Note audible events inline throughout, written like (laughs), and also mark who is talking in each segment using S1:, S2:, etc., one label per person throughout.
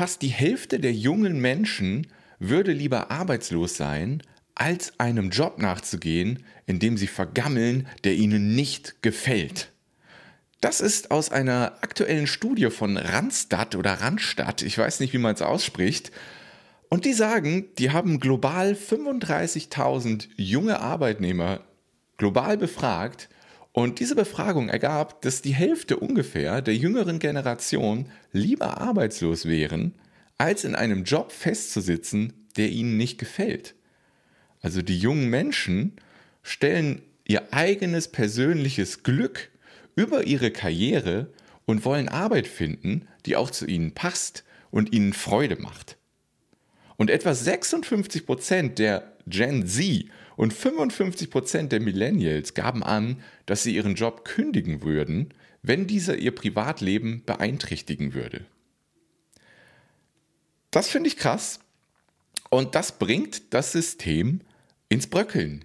S1: fast die Hälfte der jungen Menschen würde lieber arbeitslos sein, als einem Job nachzugehen, in dem sie vergammeln, der ihnen nicht gefällt. Das ist aus einer aktuellen Studie von Randstad oder Randstadt, ich weiß nicht, wie man es ausspricht. Und die sagen, die haben global 35.000 junge Arbeitnehmer global befragt. Und diese Befragung ergab, dass die Hälfte ungefähr der jüngeren Generation lieber arbeitslos wären, als in einem Job festzusitzen, der ihnen nicht gefällt. Also die jungen Menschen stellen ihr eigenes persönliches Glück über ihre Karriere und wollen Arbeit finden, die auch zu ihnen passt und ihnen Freude macht. Und etwa 56 Prozent der Gen Z und 55 Prozent der Millennials gaben an, dass sie ihren Job kündigen würden, wenn dieser ihr Privatleben beeinträchtigen würde. Das finde ich krass. Und das bringt das System ins Bröckeln.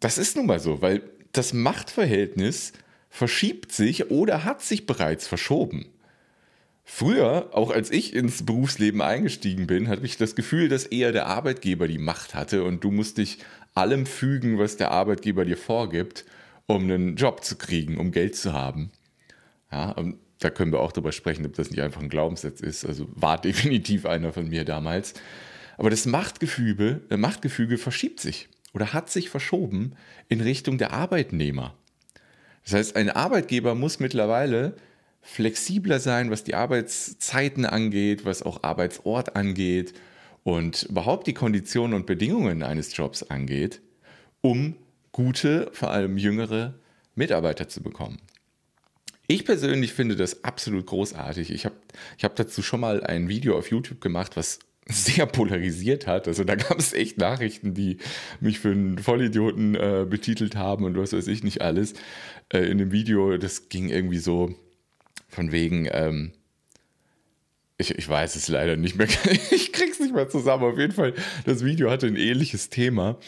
S1: Das ist nun mal so, weil das Machtverhältnis verschiebt sich oder hat sich bereits verschoben. Früher, auch als ich ins Berufsleben eingestiegen bin, hatte ich das Gefühl, dass eher der Arbeitgeber die Macht hatte und du musst dich allem fügen, was der Arbeitgeber dir vorgibt, um einen Job zu kriegen, um Geld zu haben. Ja, da können wir auch darüber sprechen, ob das nicht einfach ein Glaubenssatz ist. Also war (laughs) definitiv einer von mir damals. Aber das Machtgefüge, äh, Machtgefüge verschiebt sich oder hat sich verschoben in Richtung der Arbeitnehmer. Das heißt, ein Arbeitgeber muss mittlerweile flexibler sein, was die Arbeitszeiten angeht, was auch Arbeitsort angeht und überhaupt die Konditionen und Bedingungen eines Jobs angeht, um gute, vor allem jüngere Mitarbeiter zu bekommen. Ich persönlich finde das absolut großartig. Ich habe ich hab dazu schon mal ein Video auf YouTube gemacht, was (laughs) sehr polarisiert hat. Also da gab es echt Nachrichten, die mich für einen Vollidioten äh, betitelt haben und was weiß ich nicht alles. Äh, in dem Video, das ging irgendwie so von wegen, ähm, ich, ich weiß es leider nicht mehr, (laughs) ich krieg's nicht mehr zusammen. Auf jeden Fall, das Video hatte ein ähnliches Thema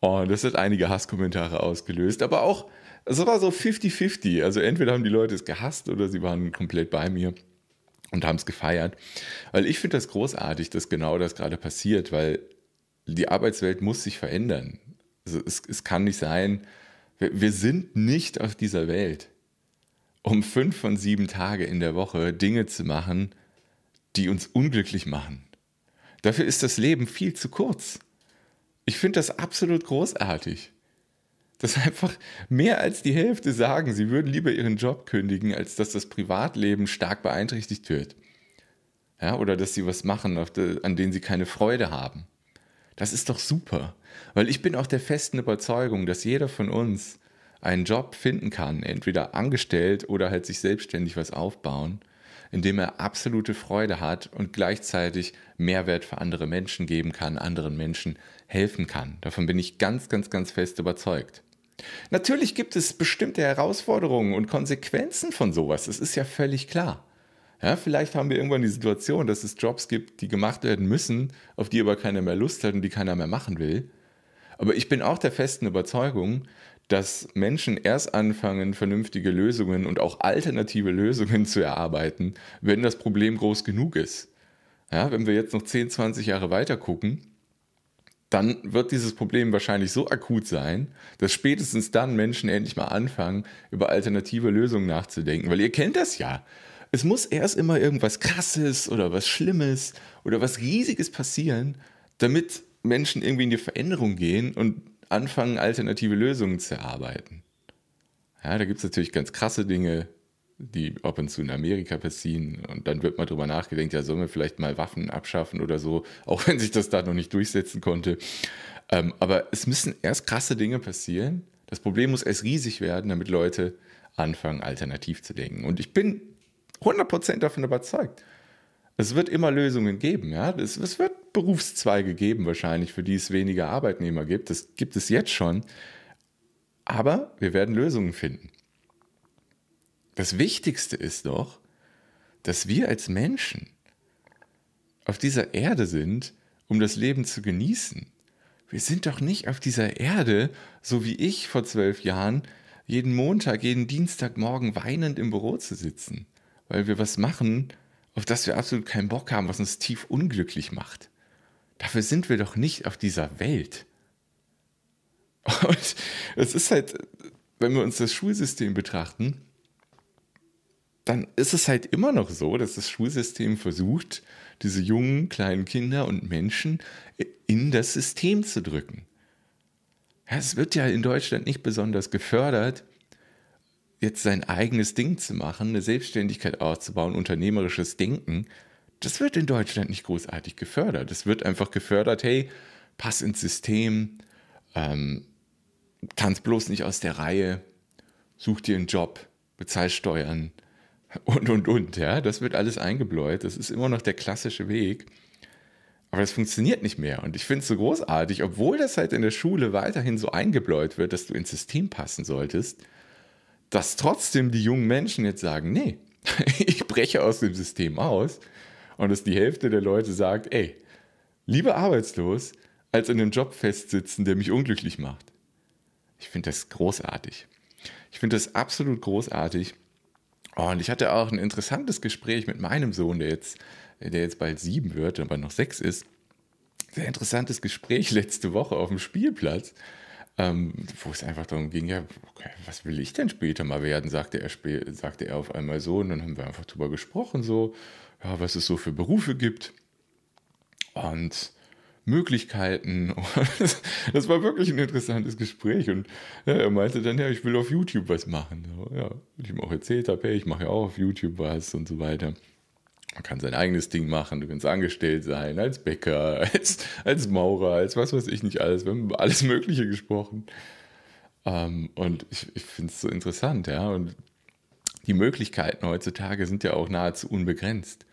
S1: und das hat einige Hasskommentare ausgelöst, aber auch, es war so 50-50. Also entweder haben die Leute es gehasst oder sie waren komplett bei mir und haben es gefeiert. Weil ich finde das großartig, dass genau das gerade passiert, weil die Arbeitswelt muss sich verändern. Also es, es kann nicht sein, wir, wir sind nicht auf dieser Welt, um fünf von sieben Tage in der Woche Dinge zu machen, die uns unglücklich machen. Dafür ist das Leben viel zu kurz. Ich finde das absolut großartig dass einfach mehr als die Hälfte sagen, sie würden lieber ihren Job kündigen, als dass das Privatleben stark beeinträchtigt wird. Ja, oder dass sie was machen, an denen sie keine Freude haben. Das ist doch super, weil ich bin auch der festen Überzeugung, dass jeder von uns einen Job finden kann, entweder angestellt oder halt sich selbstständig was aufbauen, in dem er absolute Freude hat und gleichzeitig Mehrwert für andere Menschen geben kann, anderen Menschen helfen kann. Davon bin ich ganz, ganz, ganz fest überzeugt. Natürlich gibt es bestimmte Herausforderungen und Konsequenzen von sowas. Das ist ja völlig klar. Ja, vielleicht haben wir irgendwann die Situation, dass es Jobs gibt, die gemacht werden müssen, auf die aber keiner mehr Lust hat und die keiner mehr machen will. Aber ich bin auch der festen Überzeugung, dass Menschen erst anfangen, vernünftige Lösungen und auch alternative Lösungen zu erarbeiten, wenn das Problem groß genug ist. Ja, wenn wir jetzt noch 10, 20 Jahre weiter gucken, dann wird dieses Problem wahrscheinlich so akut sein, dass spätestens dann Menschen endlich mal anfangen, über alternative Lösungen nachzudenken. Weil ihr kennt das ja. Es muss erst immer irgendwas Krasses oder was Schlimmes oder was Riesiges passieren, damit Menschen irgendwie in die Veränderung gehen und anfangen, alternative Lösungen zu erarbeiten. Ja, da gibt es natürlich ganz krasse Dinge, die ab und zu in Amerika passieren. Und dann wird mal drüber nachgedacht, ja, sollen wir vielleicht mal Waffen abschaffen oder so, (laughs) auch wenn sich das da noch nicht durchsetzen konnte. Ähm, aber es müssen erst krasse Dinge passieren. Das Problem muss erst riesig werden, damit Leute anfangen, alternativ zu denken. Und ich bin 100% davon überzeugt. Es wird immer Lösungen geben. Ja? Es, es wird Berufszweige geben, wahrscheinlich, für die es weniger Arbeitnehmer gibt. Das gibt es jetzt schon. Aber wir werden Lösungen finden. Das Wichtigste ist doch, dass wir als Menschen auf dieser Erde sind, um das Leben zu genießen. Wir sind doch nicht auf dieser Erde, so wie ich vor zwölf Jahren, jeden Montag, jeden Dienstagmorgen weinend im Büro zu sitzen, weil wir was machen, auf das wir absolut keinen Bock haben, was uns tief unglücklich macht. Dafür sind wir doch nicht auf dieser Welt. Und es ist halt, wenn wir uns das Schulsystem betrachten, dann ist es halt immer noch so, dass das Schulsystem versucht, diese jungen kleinen Kinder und Menschen in das System zu drücken. Es wird ja in Deutschland nicht besonders gefördert, jetzt sein eigenes Ding zu machen, eine Selbstständigkeit aufzubauen, unternehmerisches Denken. Das wird in Deutschland nicht großartig gefördert. Es wird einfach gefördert, hey, pass ins System, ähm, tanz bloß nicht aus der Reihe, such dir einen Job, bezahl Steuern (laughs) und, und, und. Ja, das wird alles eingebläut. Das ist immer noch der klassische Weg. Aber das funktioniert nicht mehr. Und ich finde es so großartig, obwohl das halt in der Schule weiterhin so eingebläut wird, dass du ins System passen solltest, dass trotzdem die jungen Menschen jetzt sagen, nee, (laughs) ich breche aus dem System aus. Und dass die Hälfte der Leute sagt, ey, lieber arbeitslos, als in einem Job festsitzen, der mich unglücklich macht. Ich finde das großartig. Ich finde das absolut großartig. Und ich hatte auch ein interessantes Gespräch mit meinem Sohn, der jetzt, der jetzt bald sieben wird, aber noch sechs ist. Sehr interessantes Gespräch letzte Woche auf dem Spielplatz, ähm, wo es einfach darum ging, ja, okay, was will ich denn später mal werden, sagte er, sagte er auf einmal so. Und dann haben wir einfach drüber gesprochen, so, ja, was es so für Berufe gibt. Und Möglichkeiten. (laughs) Das war wirklich ein interessantes Gespräch. Und ja, er meinte dann, ja, ich will auf YouTube was machen. Ja, ich ihm auch erzählt habe, hey, ich mache ja auch auf YouTube was und so weiter. Man kann sein eigenes Ding machen, du kannst angestellt sein, als Bäcker, (laughs) als, als Maurer, als was weiß ich nicht alles. Wir haben über alles Mögliche gesprochen. Ähm, und ich, ich finde es so interessant, ja. Und die Möglichkeiten heutzutage sind ja auch nahezu unbegrenzt.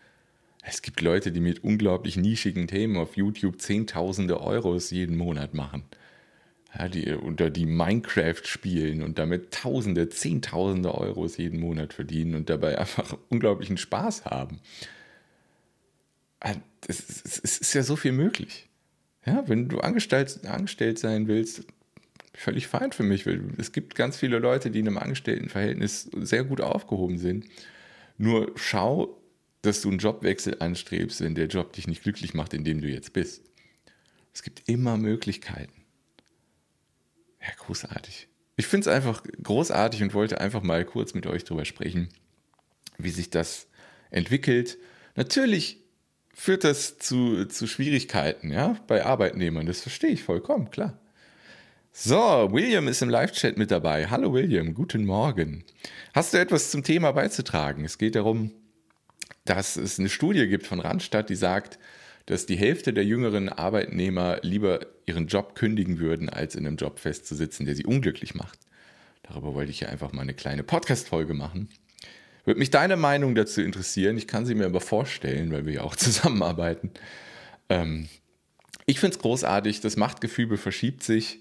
S1: Es gibt Leute, die mit unglaublich nischigen Themen auf YouTube Zehntausende Euros jeden Monat machen. Ja, die unter die Minecraft spielen und damit Tausende, Zehntausende Euros jeden Monat verdienen und dabei einfach (laughs) unglaublichen Spaß haben. Es ist ja so viel möglich. Ja, wenn du angestellt, angestellt sein willst, völlig fein für mich. Es gibt ganz viele Leute, die in einem Angestelltenverhältnis sehr gut aufgehoben sind. Nur schau, dass du einen Jobwechsel anstrebst, wenn der Job dich nicht glücklich macht, in dem du jetzt bist. Es gibt immer Möglichkeiten. Ja, großartig. Ich finde es einfach großartig und wollte einfach mal kurz mit euch darüber sprechen, wie sich das entwickelt. Natürlich führt das zu, zu Schwierigkeiten, ja, bei Arbeitnehmern. Das verstehe ich vollkommen, klar. So, William ist im Live-Chat mit dabei. Hallo William, guten Morgen. Hast du etwas zum Thema beizutragen? Es geht darum, dass es eine Studie gibt von Randstadt, die sagt, dass die Hälfte der jüngeren Arbeitnehmer lieber ihren Job kündigen würden, als in einem Job festzusitzen, der sie unglücklich macht. Darüber wollte ich ja einfach mal eine kleine Podcast-Folge machen. Würde mich deine Meinung dazu interessieren. Ich kann sie mir aber vorstellen, weil wir ja auch (laughs) zusammenarbeiten. Ähm, ich finde es großartig, das Machtgefüge verschiebt sich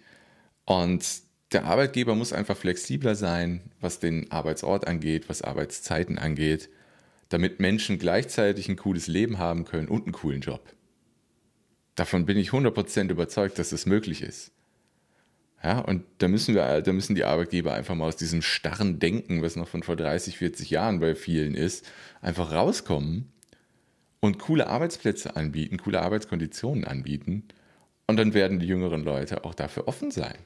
S1: und der Arbeitgeber muss einfach flexibler sein, was den Arbeitsort angeht, was Arbeitszeiten angeht damit Menschen gleichzeitig ein cooles Leben haben können und einen coolen Job. Davon bin ich 100% überzeugt, dass das möglich ist. Ja, und da müssen wir, da müssen die Arbeitgeber einfach mal aus diesem starren Denken, was noch von vor 30, 40 Jahren bei vielen ist, einfach rauskommen und coole Arbeitsplätze anbieten, coole Arbeitskonditionen anbieten. Und dann werden die jüngeren Leute auch dafür offen sein.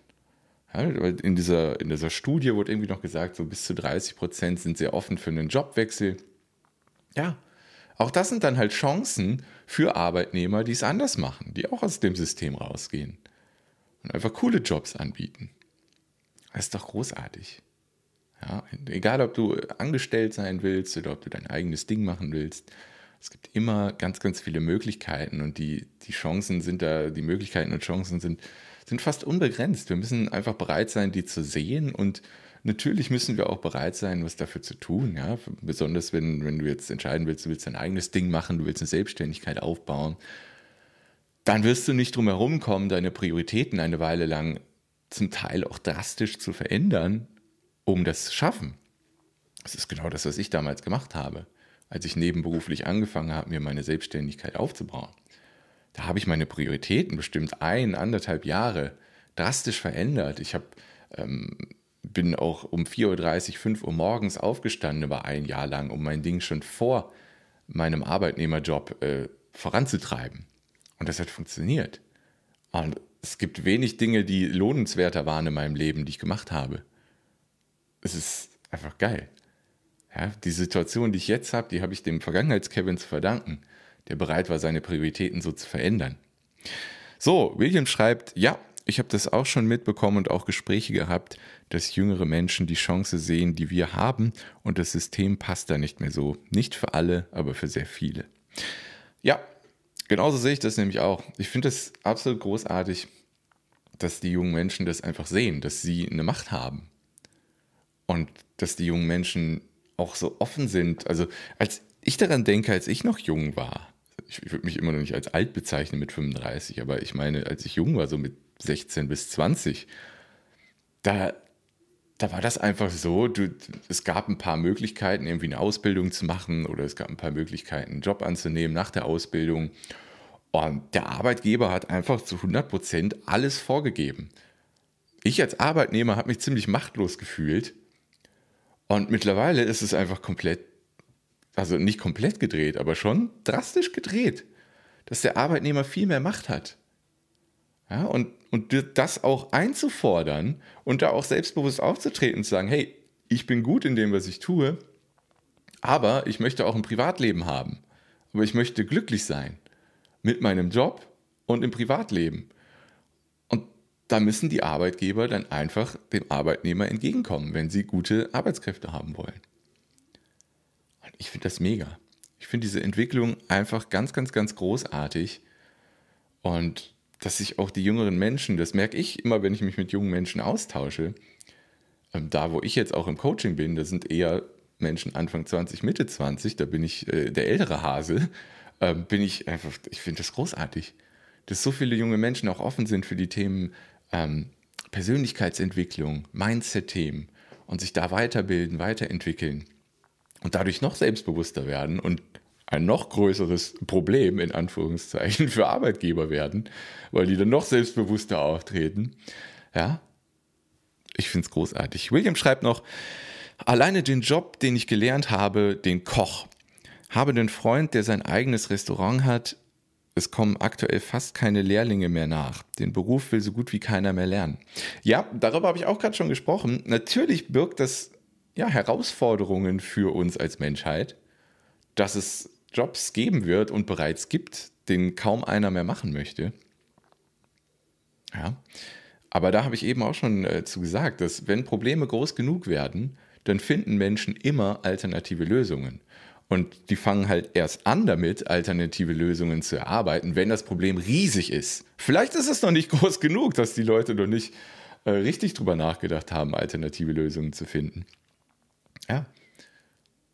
S1: Ja, in, dieser, in dieser Studie wurde irgendwie noch gesagt, so bis zu 30 Prozent sind sehr offen für einen Jobwechsel. Ja, auch das sind dann halt Chancen für Arbeitnehmer, die es anders machen, die auch aus dem System rausgehen und einfach coole Jobs anbieten. Das ist doch großartig. Ja, egal, ob du angestellt sein willst oder ob du dein eigenes Ding machen willst, es gibt immer ganz, ganz viele Möglichkeiten und die, die Chancen sind da, die Möglichkeiten und Chancen sind, sind fast unbegrenzt. Wir müssen einfach bereit sein, die zu sehen und Natürlich müssen wir auch bereit sein, was dafür zu tun. Ja? Besonders wenn, wenn du jetzt entscheiden willst, du willst dein eigenes Ding machen, du willst eine Selbstständigkeit aufbauen, dann wirst du nicht drum herum kommen, deine Prioritäten eine Weile lang zum Teil auch drastisch zu verändern, um das zu schaffen. Das ist genau das, was ich damals gemacht habe, als ich nebenberuflich angefangen habe, mir meine Selbstständigkeit aufzubauen. Da habe ich meine Prioritäten bestimmt ein, anderthalb Jahre drastisch verändert. Ich habe ähm, bin auch um 4.30 Uhr, 5 Uhr morgens aufgestanden, über ein Jahr lang, um mein Ding schon vor meinem Arbeitnehmerjob äh, voranzutreiben. Und das hat funktioniert. Und es gibt wenig Dinge, die lohnenswerter waren in meinem Leben, die ich gemacht habe. Es ist einfach geil. Ja, die Situation, die ich jetzt habe, die habe ich dem Vergangenheits-Kevin zu verdanken, der bereit war, seine Prioritäten so zu verändern. So, William schreibt, ja, ich habe das auch schon mitbekommen und auch Gespräche gehabt, dass jüngere Menschen die Chance sehen, die wir haben und das System passt da nicht mehr so. Nicht für alle, aber für sehr viele. Ja, genauso sehe ich das nämlich auch. Ich finde es absolut großartig, dass die jungen Menschen das einfach sehen, dass sie eine Macht haben. Und dass die jungen Menschen auch so offen sind. Also als ich daran denke, als ich noch jung war, ich, würde mich immer noch nicht als alt bezeichnen mit 35, aber ich meine, als ich jung war, so mit 16 bis 20, da, da war das einfach so, du, es gab ein paar Möglichkeiten, irgendwie eine Ausbildung zu machen oder es gab ein paar Möglichkeiten, einen Job anzunehmen nach der Ausbildung. Und der Arbeitgeber hat einfach zu 100 Prozent alles vorgegeben. Ich als Arbeitnehmer habe mich ziemlich machtlos gefühlt. Und mittlerweile ist es einfach komplett, also nicht komplett gedreht, aber schon drastisch gedreht, dass der Arbeitnehmer viel mehr Macht hat. Ja, und, und das auch einzufordern und da auch selbstbewusst aufzutreten und zu sagen, hey, ich bin gut in dem, was ich tue, aber ich möchte auch ein Privatleben haben. Aber ich möchte glücklich sein mit meinem Job und im Privatleben. Und da müssen die Arbeitgeber dann einfach dem Arbeitnehmer entgegenkommen, wenn sie gute Arbeitskräfte haben wollen. Und ich finde das mega. Ich finde diese Entwicklung einfach ganz, ganz, ganz großartig. Und dass sich auch die jüngeren Menschen, das merke ich immer, wenn ich mich mit jungen Menschen austausche, ähm, da wo ich jetzt auch im Coaching bin, da sind eher Menschen Anfang 20, Mitte 20, da bin ich äh, der ältere Hase, (laughs) äh, bin ich einfach, ich finde das großartig, dass so viele junge Menschen auch offen sind für die Themen ähm, Persönlichkeitsentwicklung, Mindset-Themen und sich da weiterbilden, weiterentwickeln und dadurch noch selbstbewusster werden und ein noch größeres Problem in Anführungszeichen für Arbeitgeber werden, weil die dann noch selbstbewusster auftreten. Ja, ich finde es großartig. William schreibt noch, alleine den Job, den ich gelernt habe, den Koch, habe einen Freund, der sein eigenes Restaurant hat. Es kommen aktuell fast keine Lehrlinge mehr nach. Den Beruf will so gut wie keiner mehr lernen. Ja, darüber habe ich auch gerade schon gesprochen. Natürlich birgt das ja Herausforderungen für uns als Menschheit, dass es Jobs geben wird und bereits gibt, den kaum einer mehr machen möchte. Ja, aber da habe ich eben auch schon äh, zu gesagt, dass wenn Probleme groß genug werden, dann finden Menschen immer alternative Lösungen. Und die fangen halt erst an damit, alternative Lösungen zu erarbeiten, wenn das Problem riesig ist. Vielleicht ist es noch nicht (laughs) groß genug, dass die Leute noch nicht äh, richtig drüber nachgedacht haben, alternative Lösungen zu finden. Ja,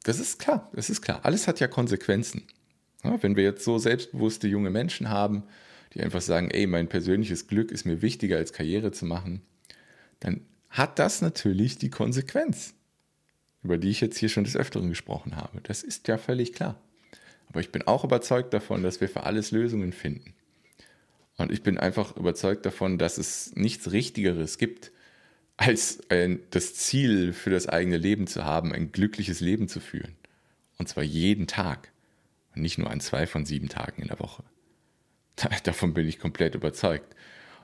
S1: das ist klar, das ist klar. Alles hat ja Konsequenzen. Ja, wenn wir jetzt so selbstbewusste junge Menschen haben, die einfach sagen, ey, mein persönliches Glück ist mir wichtiger als Karriere zu machen, dann hat das natürlich die Konsequenz, über die ich jetzt hier schon des Öfteren gesprochen habe. Das ist ja völlig klar. Aber ich bin auch überzeugt davon, dass wir für alles Lösungen finden. Und ich bin einfach überzeugt davon, dass es nichts Richtigeres gibt, als ein, das Ziel für das eigene Leben zu haben, ein glückliches Leben zu führen. Und zwar jeden Tag. Und nicht nur an zwei von sieben Tagen in der Woche. (laughs) Davon bin ich komplett überzeugt.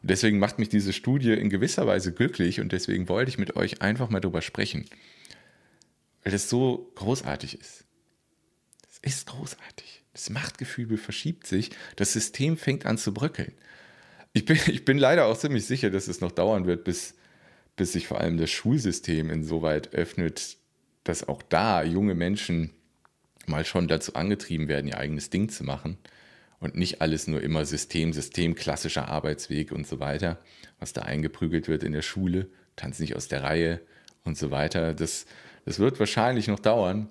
S1: Und deswegen macht mich diese Studie in gewisser Weise glücklich und deswegen wollte ich mit euch einfach mal drüber sprechen. Weil das so großartig ist. Es ist großartig. Das Machtgefühl verschiebt sich, das System fängt an zu bröckeln. Ich bin, (laughs) ich bin leider auch ziemlich sicher, dass es noch dauern wird, bis bis sich vor allem das Schulsystem insoweit öffnet, dass auch da junge Menschen mal schon dazu angetrieben werden, ihr eigenes Ding zu machen und nicht alles nur immer System, System, klassischer Arbeitsweg und so weiter, was da eingeprügelt wird in der Schule, tanzt nicht aus der Reihe und so weiter. Das, das wird wahrscheinlich noch dauern.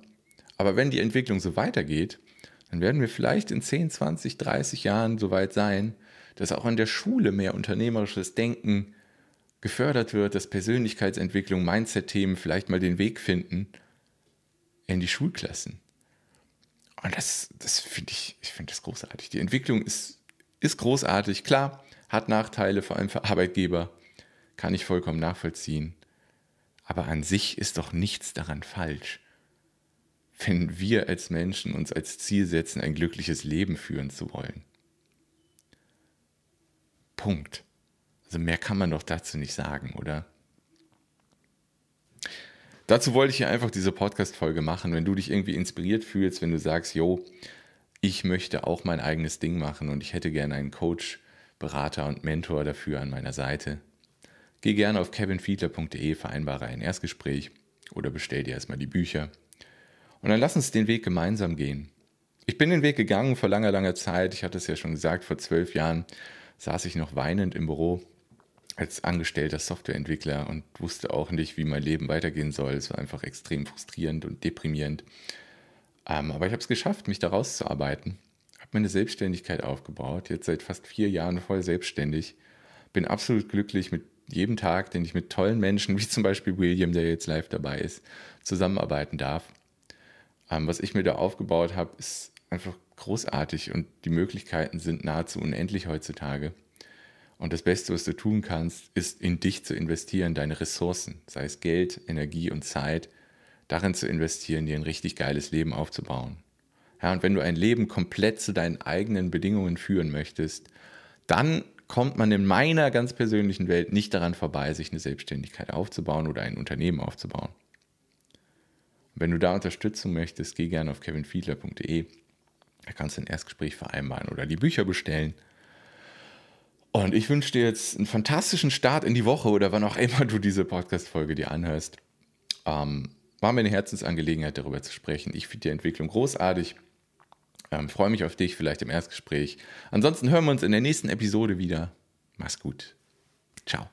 S1: Aber wenn die Entwicklung so weitergeht, dann werden wir vielleicht in 10, 20, 30 Jahren so weit sein, dass auch in der Schule mehr unternehmerisches Denken, gefördert wird, dass Persönlichkeitsentwicklung, Mindset-Themen vielleicht mal den Weg finden in die Schulklassen. Und das, das finde ich, ich finde das großartig. Die Entwicklung ist, ist großartig. Klar, hat Nachteile, vor allem für Arbeitgeber, kann ich vollkommen nachvollziehen. Aber an sich ist doch nichts daran falsch. wenn wir als Menschen uns als Ziel setzen, ein glückliches Leben führen zu wollen. Punkt. Also mehr kann man doch dazu nicht sagen, oder? Dazu wollte ich hier einfach diese Podcast-Folge machen. Wenn du dich irgendwie inspiriert fühlst, wenn du sagst, jo, ich möchte auch mein eigenes Ding machen und ich hätte gerne einen Coach, Berater und Mentor dafür an meiner Seite, geh gerne auf kevinfiedler.de, vereinbare ein Erstgespräch oder bestell dir erstmal die Bücher. Und dann lass uns den Weg gemeinsam gehen. Ich bin den Weg gegangen vor langer, langer Zeit. Ich hatte es ja schon gesagt, vor zwölf Jahren saß ich noch weinend im Büro als angestellter Softwareentwickler und wusste auch nicht, wie mein Leben weitergehen soll. Es war einfach extrem frustrierend und deprimierend. Ähm, aber ich habe es geschafft, mich da rauszuarbeiten. Habe meine Selbstständigkeit aufgebaut, jetzt seit fast vier Jahren voll selbstständig. Bin absolut glücklich mit jedem Tag, den ich mit tollen Menschen, (laughs) wie zum Beispiel William, der jetzt live dabei ist, zusammenarbeiten darf. Ähm, was ich mir da aufgebaut habe, ist einfach großartig und die Möglichkeiten sind nahezu unendlich heutzutage. Und das Beste, was du tun kannst, ist in dich zu investieren, deine Ressourcen, sei es Geld, Energie und Zeit, darin zu investieren, dir ein richtig geiles Leben aufzubauen. Ja, und wenn du ein Leben komplett zu deinen eigenen Bedingungen führen möchtest, dann kommt man in meiner ganz persönlichen Welt nicht daran vorbei, sich eine Selbstständigkeit aufzubauen oder ein Unternehmen aufzubauen. wenn du da Unterstützung möchtest, geh gerne auf kevinfiedler.de. Da kannst du ein Erstgespräch vereinbaren oder die Bücher bestellen. Und ich wünsche dir jetzt einen fantastischen Start in die Woche oder wann auch immer du diese Podcast-Folge dir anhörst. Ähm, war mir eine Herzensangelegenheit, darüber zu sprechen. Ich finde die Entwicklung großartig. Ähm, Freue mich auf dich, vielleicht im Erstgespräch. Ansonsten hören wir uns in der nächsten Episode wieder. Mach's gut. Ciao.